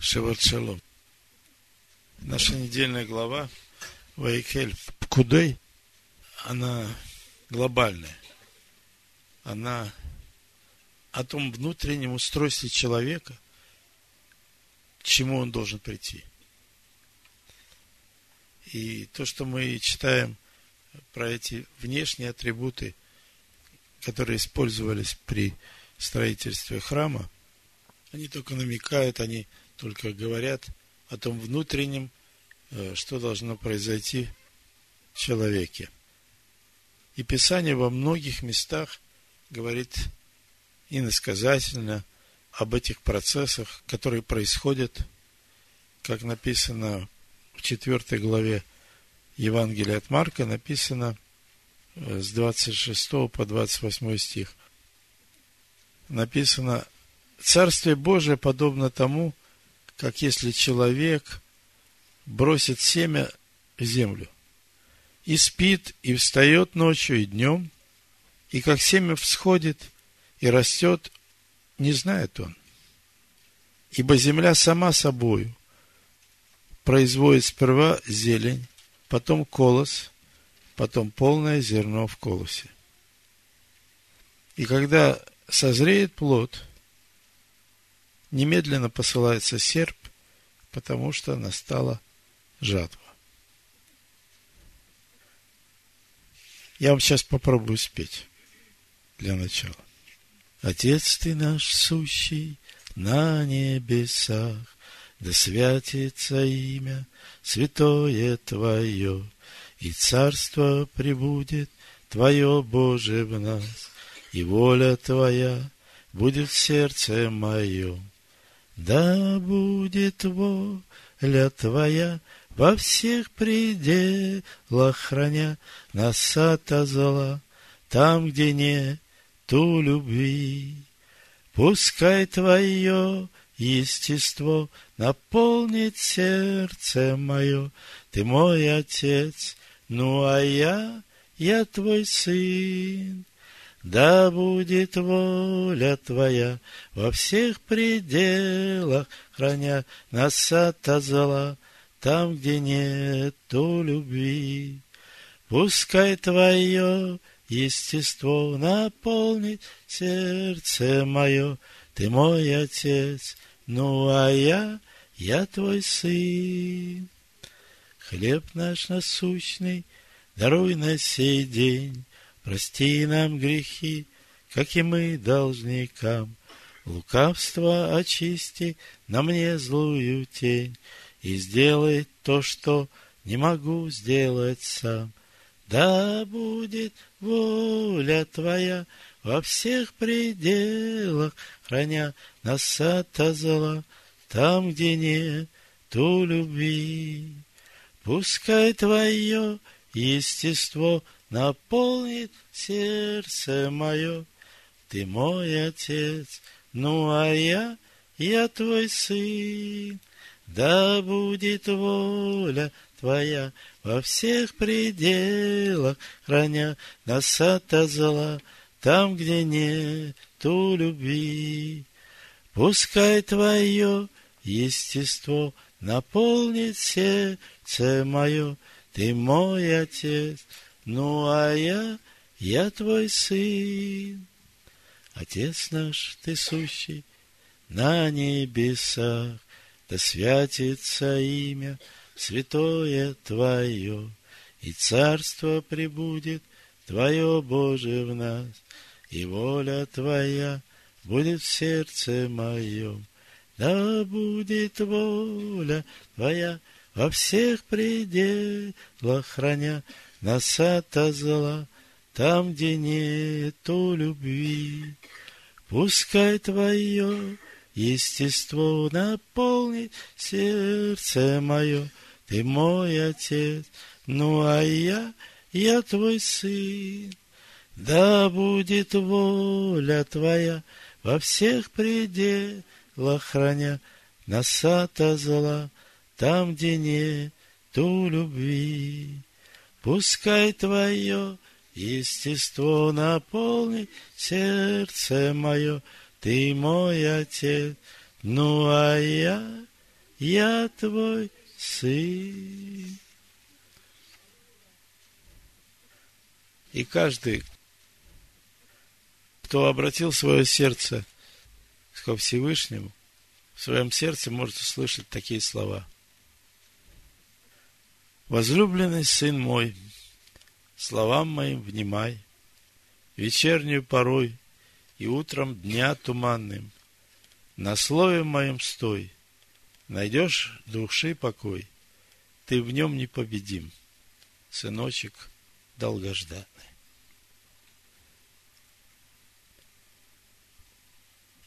Шеват Шалом. Наша недельная глава Вайкель Пкудей, она глобальная. Она о том внутреннем устройстве человека, к чему он должен прийти. И то, что мы читаем про эти внешние атрибуты, которые использовались при строительстве храма, они только намекают, они только говорят о том внутреннем, э, что должно произойти в человеке. И Писание во многих местах говорит иносказательно об этих процессах, которые происходят, как написано в 4 главе Евангелия от Марка, написано э, с 26 по 28 стих. Написано, Царствие Божие подобно тому, как если человек бросит семя в землю и спит, и встает ночью и днем, и как семя всходит и растет, не знает он. Ибо земля сама собою производит сперва зелень, потом колос, потом полное зерно в колосе. И когда созреет плод, немедленно посылается серп, потому что настала жатва. Я вам сейчас попробую спеть для начала. Отец ты наш сущий на небесах, да святится имя святое Твое, и царство прибудет Твое, Боже, в нас, и воля Твоя будет в сердце моем. Да будет воля Твоя во всех пределах храня нас от зла, там, где нету любви. Пускай Твое естество наполнит сердце мое. Ты мой отец, ну а я, я твой сын. Да будет воля Твоя во всех пределах, храня нас от зла, там, где нету любви. Пускай Твое естество наполнит сердце мое, Ты мой Отец, ну а я, я Твой Сын. Хлеб наш насущный даруй на сей день, Прости нам грехи, как и мы должникам. Лукавство очисти на мне злую тень, И сделай то, что не могу сделать сам. Да будет воля Твоя во всех пределах, Храня нас от зла, там, где нету любви. Пускай Твое естество — наполнит сердце мое. Ты мой отец, ну а я, я твой сын. Да будет воля твоя во всех пределах, храня нас от зла, там, где нету любви. Пускай твое естество наполнит сердце мое, ты мой отец, ну а я, я твой сын. Отец наш, ты сущий на небесах, да святится имя святое Твое, и царство пребудет Твое, Боже, в нас, и воля Твоя будет в сердце моем. Да будет воля Твоя во всех пределах храня нас ото зла, там, где нету любви. Пускай твое естество наполнит сердце мое, ты мой отец, ну а я, я твой сын. Да будет воля твоя во всех пределах храня нас ото зла, там, где нету любви. Пускай Твое естество наполнит сердце мое, Ты мой Отец, ну а я, я твой сын. И каждый, кто обратил свое сердце ко Всевышнему, в своем сердце может услышать такие слова. Возлюбленный сын мой, словам моим внимай, вечернюю порой и утром дня туманным, на слове моем стой, найдешь души покой, ты в нем непобедим, сыночек долгожданный.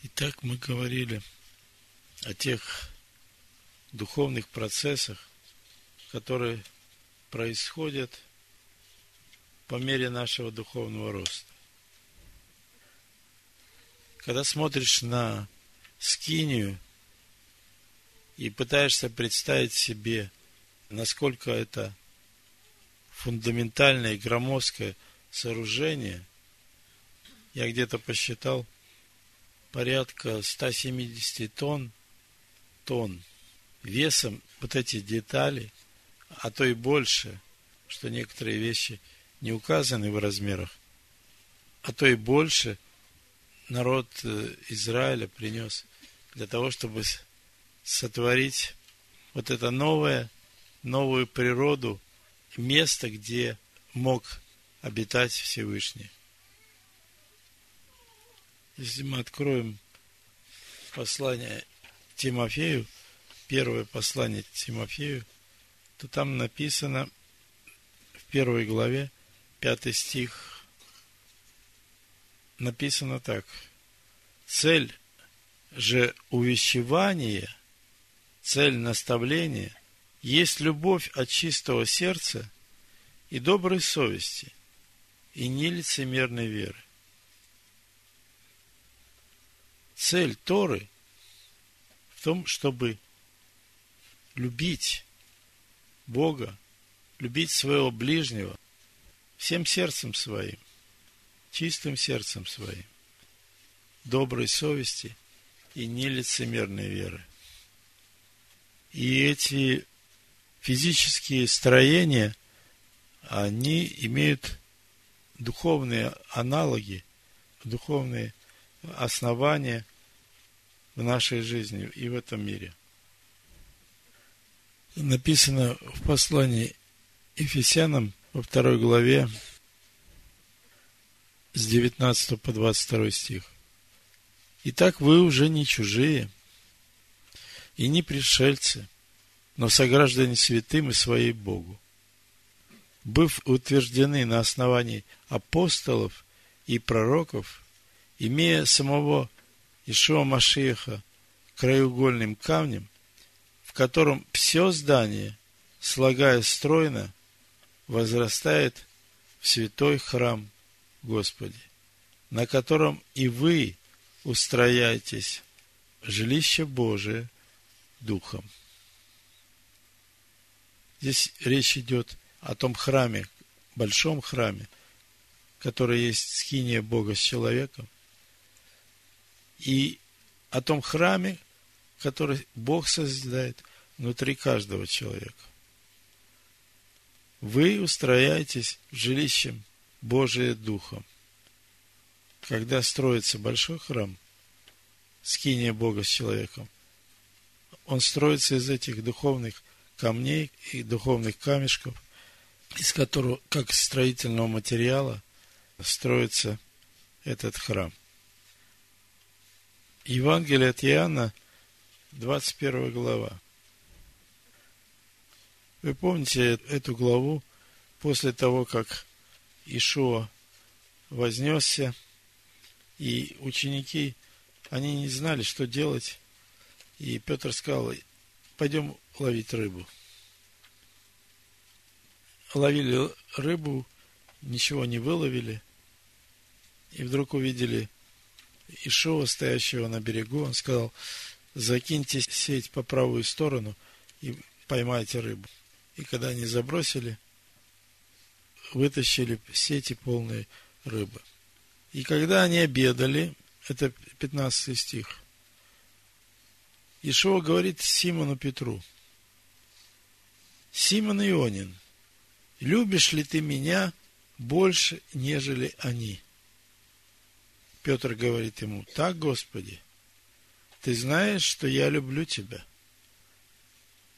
Итак, мы говорили о тех духовных процессах, которые происходят по мере нашего духовного роста. Когда смотришь на скинию и пытаешься представить себе, насколько это фундаментальное и громоздкое сооружение, я где-то посчитал порядка 170 тонн, тонн весом вот эти детали, а то и больше, что некоторые вещи не указаны в размерах, а то и больше народ э, Израиля принес для того, чтобы сотворить вот это новое, новую природу, место, где мог обитать Всевышний. Если мы откроем послание Тимофею, первое послание Тимофею, то там написано в первой главе, пятый стих, написано так. Цель же увещевания, цель наставления есть любовь от чистого сердца и доброй совести, и нелицемерной веры. Цель Торы в том, чтобы любить Бога, любить своего ближнего всем сердцем своим, чистым сердцем своим, доброй совести и нелицемерной веры. И эти физические строения, они имеют духовные аналоги, духовные основания в нашей жизни и в этом мире. Написано в послании Ефесянам во второй главе с 19 по 22 стих. Итак, вы уже не чужие и не пришельцы, но сограждане святым и своей Богу. Быв утверждены на основании апостолов и пророков, имея самого Ишуа Машиеха краеугольным камнем, в котором все здание, слагая стройно, возрастает в святой храм Господи, на котором и вы устрояетесь жилище Божие Духом. Здесь речь идет о том храме, большом храме, который есть скиния Бога с человеком – и о том храме, который Бог созидает внутри каждого человека. Вы устрояетесь жилищем Божие Духом. Когда строится большой храм, скиния Бога с человеком, он строится из этих духовных камней и духовных камешков, из которого, как строительного материала, строится этот храм. Евангелие от Иоанна, 21 глава. Вы помните эту главу после того, как Ишуа вознесся, и ученики, они не знали, что делать, и Петр сказал, пойдем ловить рыбу. Ловили рыбу, ничего не выловили, и вдруг увидели Ишова, стоящего на берегу, он сказал, закиньте сеть по правую сторону и поймайте рыбу. И когда они забросили, вытащили сети полные рыбы. И когда они обедали, это 15 стих, Ишуа говорит Симону Петру, Симон Ионин, любишь ли ты меня больше, нежели они? Петр говорит ему, так, Господи, ты знаешь, что я люблю тебя.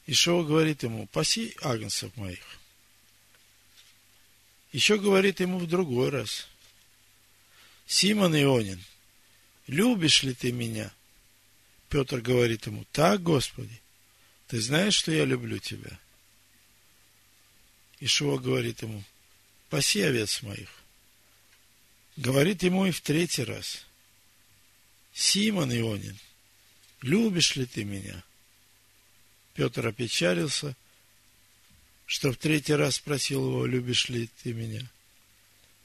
Ишуа говорит ему, паси агнцев моих. Еще говорит ему в другой раз, Симон Ионин, любишь ли ты меня? Петр говорит ему, так, Господи, ты знаешь, что я люблю тебя. Ишуа говорит ему, паси овец моих. Говорит ему и в третий раз, Симон Ионин, любишь ли ты меня? Петр опечалился, что в третий раз спросил его, любишь ли ты меня?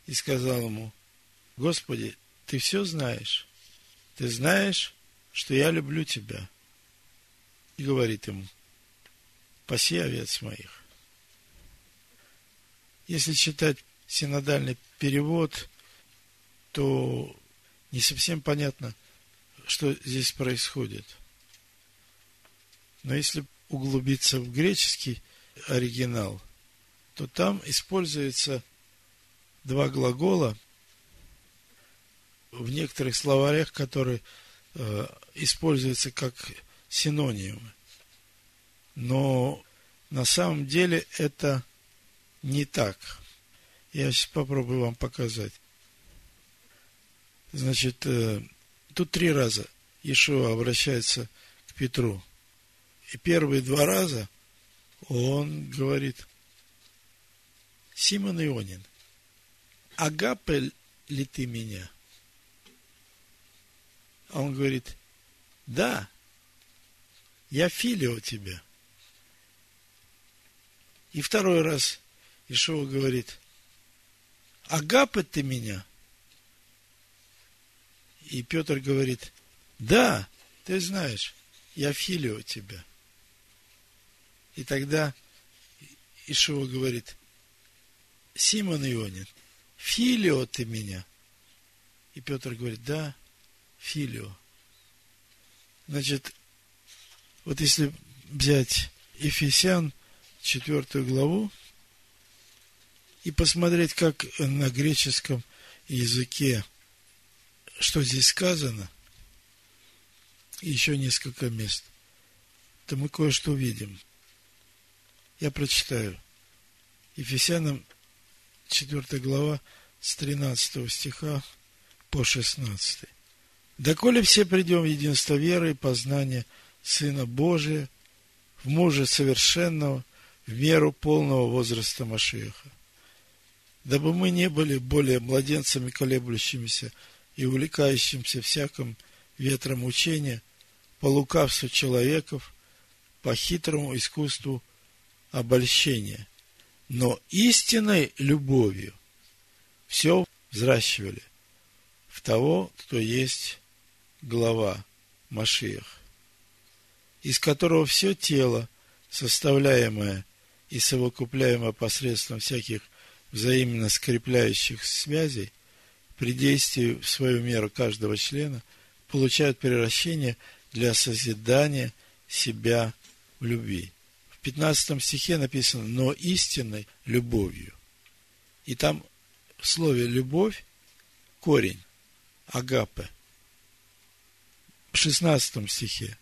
И сказал ему, Господи, ты все знаешь. Ты знаешь, что я люблю тебя. И говорит ему, паси овец моих. Если читать синодальный перевод, то не совсем понятно, что здесь происходит. Но если углубиться в греческий оригинал, то там используется два глагола в некоторых словарях, которые э, используются как синонимы. Но на самом деле это не так. Я сейчас попробую вам показать. Значит, э, тут три раза Ишуа обращается к Петру. И первые два раза он говорит, Симон Ионин, агапе ли ты меня? А он говорит, да, я филио тебя. И второй раз Ишуа говорит, агапе ты меня? И Петр говорит, да, ты знаешь, я филио тебя. И тогда Ишуа говорит, Симон Ионин, филио ты меня. И Петр говорит, да, филио. Значит, вот если взять Ефесян, четвертую главу, и посмотреть, как на греческом языке, что здесь сказано, еще несколько мест, то мы кое-что увидим. Я прочитаю. Ефесянам 4 глава с 13 стиха по 16. «Доколе все придем в единство веры и познания Сына Божия, в мужа совершенного, в меру полного возраста Машеха, дабы мы не были более младенцами, колеблющимися и увлекающимся всяким ветром учения, по лукавству человеков, по хитрому искусству обольщения, но истинной любовью все взращивали. В того, кто есть глава Машиях, из которого все тело, составляемое и совокупляемое посредством всяких взаимно скрепляющих связей, при действии в свою меру каждого члена, получают превращение для созидания себя в любви. В 15 стихе написано «но истинной любовью». И там в слове «любовь» корень агапе. В 16 стихе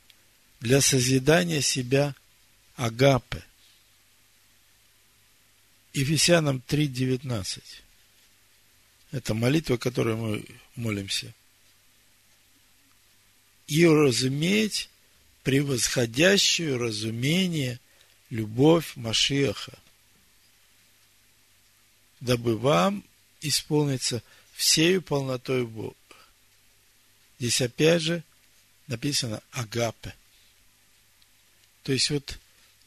для созидания себя агапе. Ефесянам 3.19. Это молитва, которой мы молимся. И разуметь превосходящую разумение любовь Машиаха, дабы вам исполниться всею полнотой Бога. Здесь опять же написано агапе. То есть вот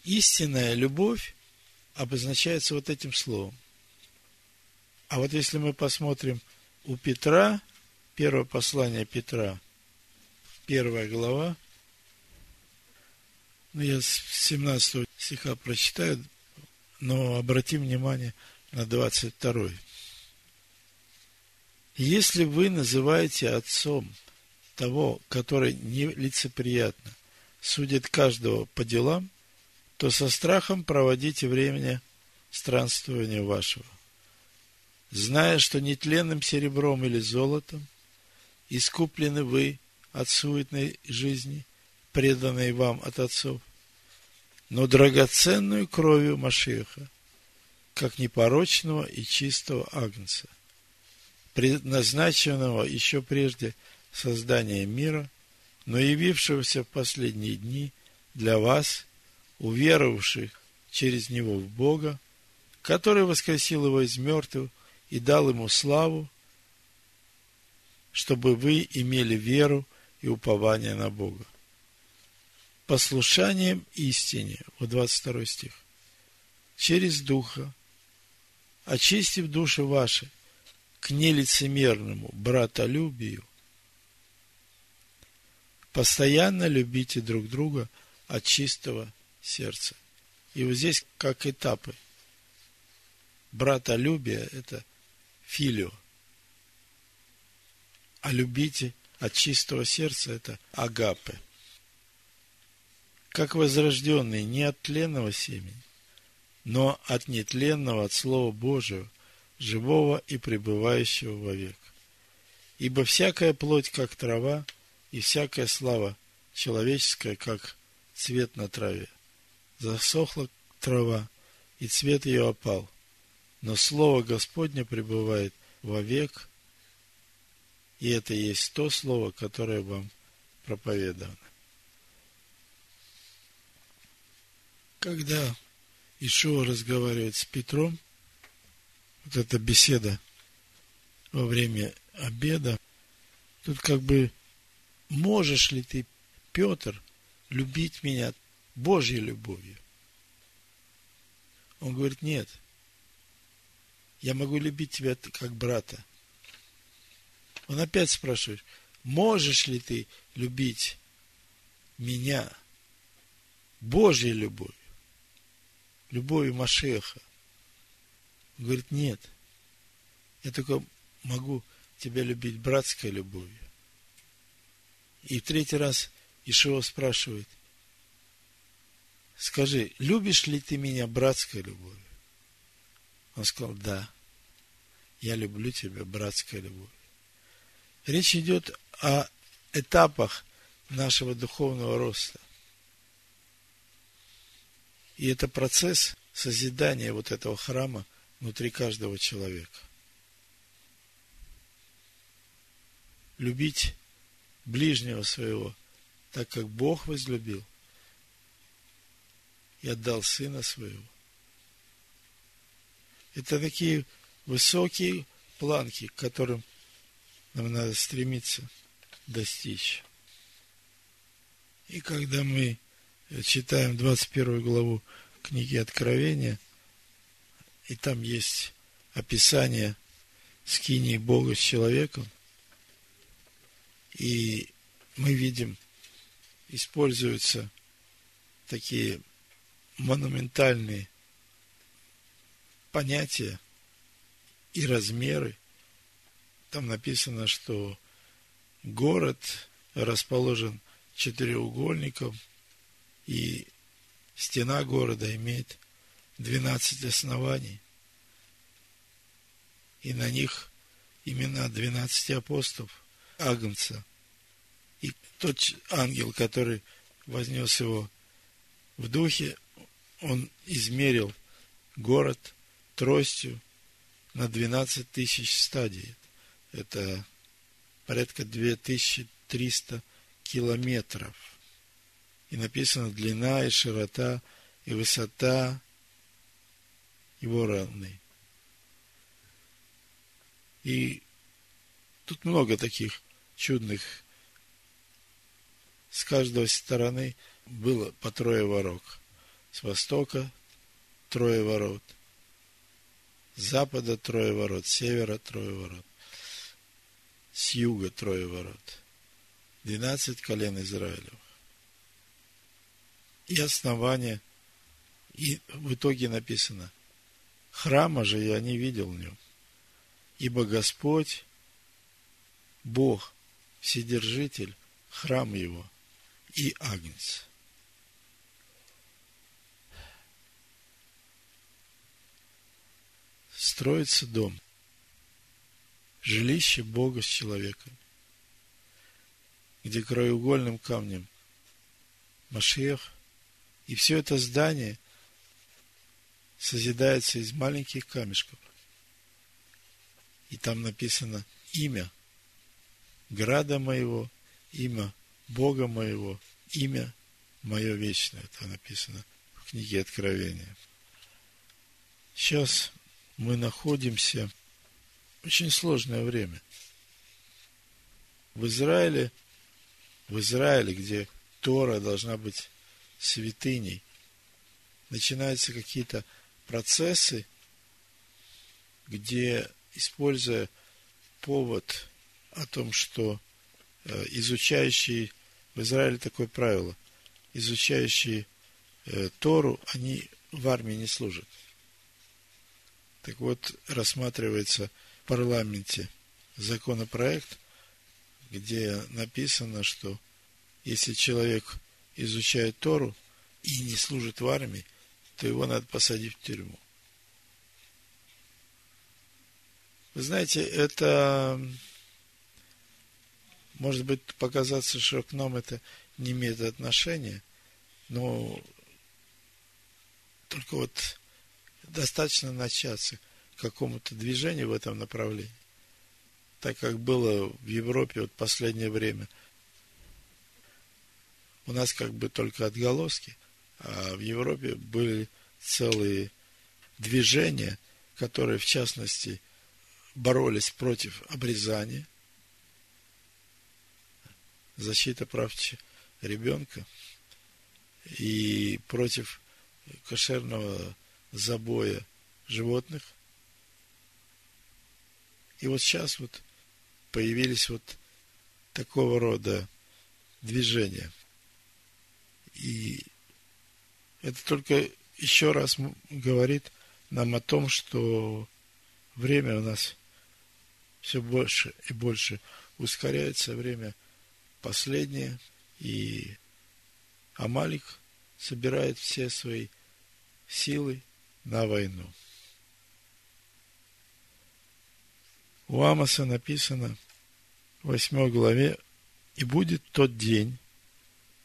истинная любовь обозначается вот этим словом. А вот если мы посмотрим у Петра, первое послание Петра, первая глава, ну, я с 17 стиха прочитаю, но обратим внимание на 22. Если вы называете отцом того, который нелицеприятно судит каждого по делам, то со страхом проводите времени странствования вашего, зная, что нетленным серебром или золотом искуплены вы от суетной жизни, преданной вам от отцов, но драгоценную кровью Машеха, как непорочного и чистого агнца, предназначенного еще прежде создания мира, но явившегося в последние дни для вас, уверовавших через него в Бога, который воскресил его из мертвых и дал ему славу, чтобы вы имели веру и упование на Бога. Послушанием истине, вот 22 стих, через Духа, очистив души ваши к нелицемерному братолюбию, постоянно любите друг друга от чистого сердца. И вот здесь как этапы. Братолюбие – это филио. А любите от чистого сердца – это агапе. Как возрожденный не от тленного семени, но от нетленного, от Слова Божьего, живого и пребывающего вовек. Ибо всякая плоть, как трава, и всякая слава человеческая, как цвет на траве. Засохла трава, и цвет ее опал. Но Слово Господне пребывает вовек, и это есть то Слово, которое вам проповедовано. Когда Ишуа разговаривает с Петром, вот эта беседа во время обеда, тут как бы можешь ли ты, Петр, любить меня Божьей любовью? Он говорит, нет, я могу любить тебя как брата. Он опять спрашивает, можешь ли ты любить меня Божьей любовью, любовью Машеха? Он говорит, нет, я только могу тебя любить братской любовью. И в третий раз Ишуа спрашивает, скажи, любишь ли ты меня братской любовью? Он сказал, да, я люблю тебя братской любовью. Речь идет о этапах нашего духовного роста. И это процесс созидания вот этого храма внутри каждого человека. Любить ближнего своего, так как Бог возлюбил и отдал Сына Своего. Это такие высокие планки, к которым нам надо стремиться достичь. И когда мы читаем 21 главу книги Откровения, и там есть описание скинии Бога с человеком, и мы видим, используются такие монументальные понятия и размеры. Там написано, что город расположен четыреугольником, и стена города имеет 12 оснований. И на них имена 12 апостолов. Агнца. И тот ангел, который вознес его в духе, он измерил город тростью на 12 тысяч стадий. Это порядка 2300 километров. И написано длина и широта и высота его равны. И тут много таких чудных. С каждой стороны было по трое ворот. С востока трое ворот. Запада трое ворот. С севера трое ворот. С юга трое ворот. Двенадцать колен Израилев. И основание. И в итоге написано, храма же я не видел в нем, ибо Господь, Бог, Вседержитель, храм его и Агнец. Строится дом. Жилище Бога с человеком, где краеугольным камнем Машех, и все это здание созидается из маленьких камешков. И там написано имя града моего, имя Бога моего, имя мое вечное. Это написано в книге Откровения. Сейчас мы находимся в очень сложное время. В Израиле, в Израиле, где Тора должна быть святыней, начинаются какие-то процессы, где, используя повод о том, что э, изучающие в Израиле такое правило, изучающие э, Тору, они в армии не служат. Так вот, рассматривается в парламенте законопроект, где написано, что если человек изучает Тору и не служит в армии, то его надо посадить в тюрьму. Вы знаете, это может быть показаться, что к нам это не имеет отношения, но только вот достаточно начаться какому-то движению в этом направлении. Так как было в Европе вот последнее время. У нас как бы только отголоски, а в Европе были целые движения, которые в частности боролись против обрезания, защита прав ребенка и против кошерного забоя животных. И вот сейчас вот появились вот такого рода движения. И это только еще раз говорит нам о том, что время у нас все больше и больше ускоряется, время последнее, и Амалик собирает все свои силы на войну. У Амоса написано в 8 главе, «И будет тот день,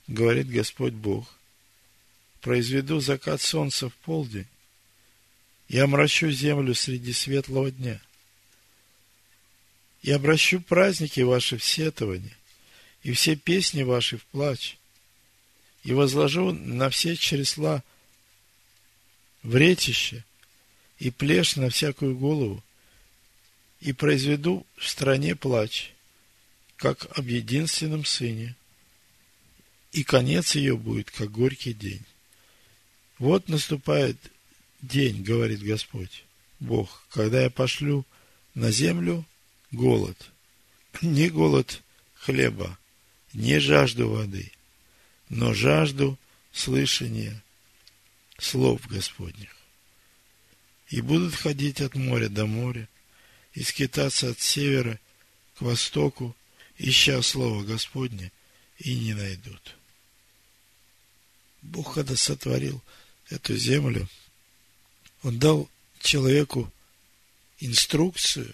говорит Господь Бог, произведу закат солнца в полдень, и омрачу землю среди светлого дня, и обращу праздники ваши в сетование, и все песни ваши в плач, и возложу на все чресла вретище и плешь на всякую голову, и произведу в стране плач, как об единственном сыне, и конец ее будет, как горький день. Вот наступает день, говорит Господь, Бог, когда я пошлю на землю голод, не голод хлеба, не жажду воды, но жажду слышания слов Господних. И будут ходить от моря до моря, и скитаться от севера к востоку, ища Слово Господне, и не найдут. Бог, когда сотворил эту землю, Он дал человеку инструкцию,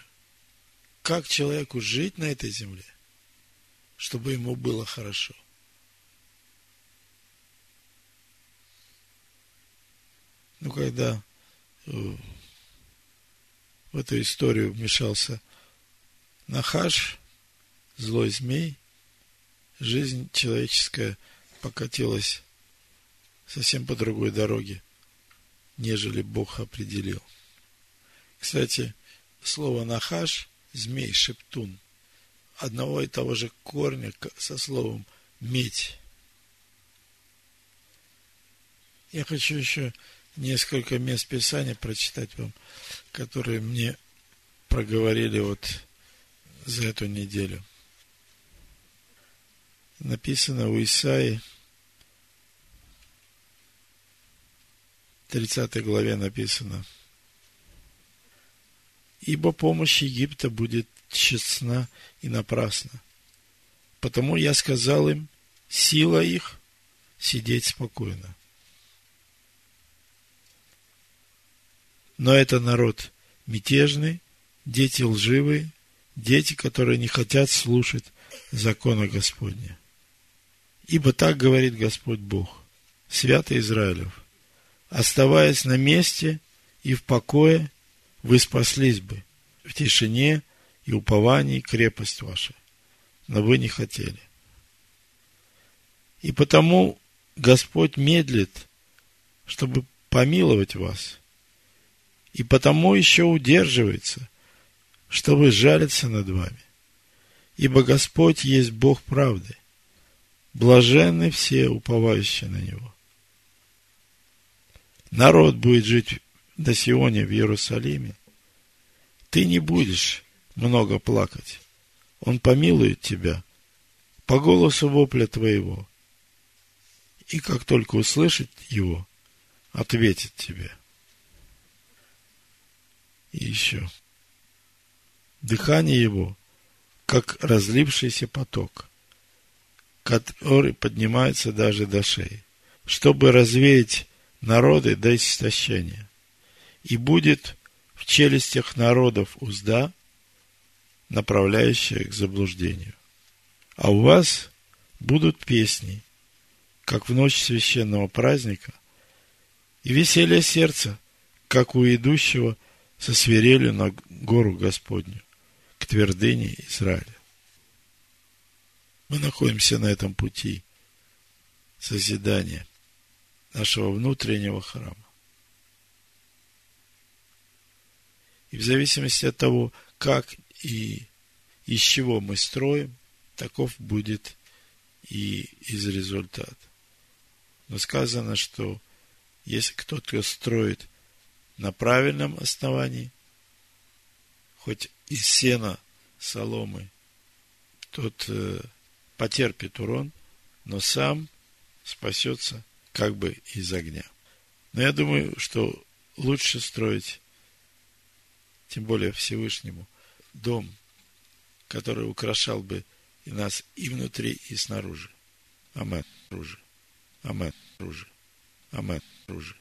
как человеку жить на этой земле, чтобы ему было хорошо. Ну, когда э, в эту историю вмешался Нахаш, злой змей, жизнь человеческая покатилась совсем по другой дороге, нежели Бог определил. Кстати, слово «нахаш» – змей, шептун, одного и того же корня со словом «медь». Я хочу еще несколько мест Писания прочитать вам, которые мне проговорили вот за эту неделю. Написано у Исаии, 30 главе написано, «Ибо помощь Египта будет честна и напрасна. Потому я сказал им, сила их сидеть спокойно. Но это народ мятежные, дети лживые, дети, которые не хотят слушать закона Господня. Ибо так говорит Господь Бог, святый Израилев, оставаясь на месте и в покое, вы спаслись бы в тишине и уповании крепость ваша, но вы не хотели. И потому Господь медлит, чтобы помиловать вас, и потому еще удерживается, чтобы жалиться над вами. Ибо Господь есть Бог правды, блаженны все, уповающие на Него. Народ будет жить на Сионе в Иерусалиме. Ты не будешь много плакать. Он помилует тебя по голосу вопля твоего. И как только услышит его, ответит тебе. И еще. Дыхание его, как разлившийся поток, который поднимается даже до шеи, чтобы развеять народы до истощения. И будет в челюстях народов узда, направляющая к заблуждению. А у вас будут песни, как в ночь священного праздника, и веселье сердца, как у идущего со свирелью на гору Господню, к твердыне Израиля. Мы находимся на этом пути созидания нашего внутреннего храма. И в зависимости от того, как и из чего мы строим, таков будет и из результата. Но сказано, что если кто-то строит на правильном основании, хоть из сена соломы, тот э, потерпит урон, но сам спасется как бы из огня. Но я думаю, что лучше строить, тем более Всевышнему, дом, который украшал бы и нас и внутри, и снаружи. Амен. Ружи. Амен. Ружи. Амен. Ружи.